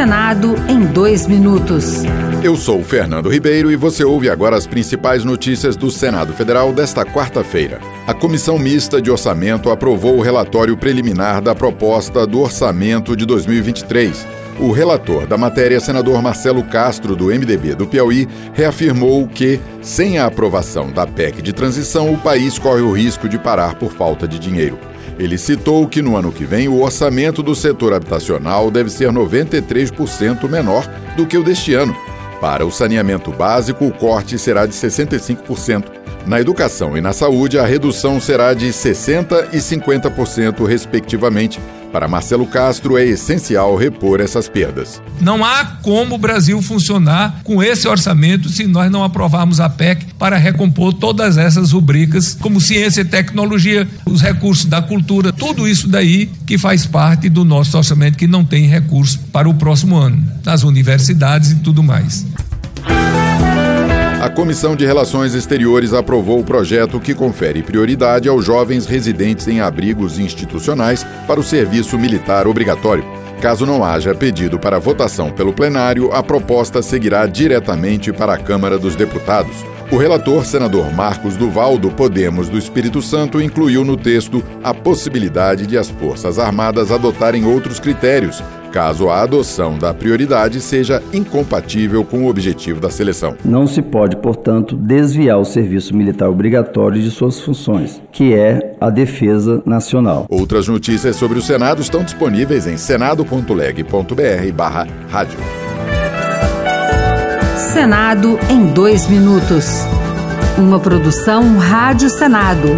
Senado em dois minutos. Eu sou Fernando Ribeiro e você ouve agora as principais notícias do Senado Federal desta quarta-feira. A Comissão Mista de Orçamento aprovou o relatório preliminar da proposta do orçamento de 2023. O relator da matéria, senador Marcelo Castro, do MDB do Piauí, reafirmou que, sem a aprovação da PEC de transição, o país corre o risco de parar por falta de dinheiro. Ele citou que no ano que vem o orçamento do setor habitacional deve ser 93% menor do que o deste ano. Para o saneamento básico, o corte será de 65%. Na educação e na saúde, a redução será de 60% e 50%, respectivamente para Marcelo Castro, é essencial repor essas perdas. Não há como o Brasil funcionar com esse orçamento se nós não aprovarmos a PEC para recompor todas essas rubricas, como ciência e tecnologia, os recursos da cultura, tudo isso daí que faz parte do nosso orçamento que não tem recurso para o próximo ano, nas universidades e tudo mais. A Comissão de Relações Exteriores aprovou o projeto que confere prioridade aos jovens residentes em abrigos institucionais para o serviço militar obrigatório. Caso não haja pedido para votação pelo plenário, a proposta seguirá diretamente para a Câmara dos Deputados. O relator, senador Marcos Duval, do Podemos do Espírito Santo, incluiu no texto a possibilidade de as Forças Armadas adotarem outros critérios, caso a adoção da prioridade seja incompatível com o objetivo da seleção. Não se pode, portanto, desviar o serviço militar obrigatório de suas funções, que é a defesa nacional. Outras notícias sobre o Senado estão disponíveis em senado.leg.br/barra rádio. Senado em dois minutos. Uma produção Rádio Senado.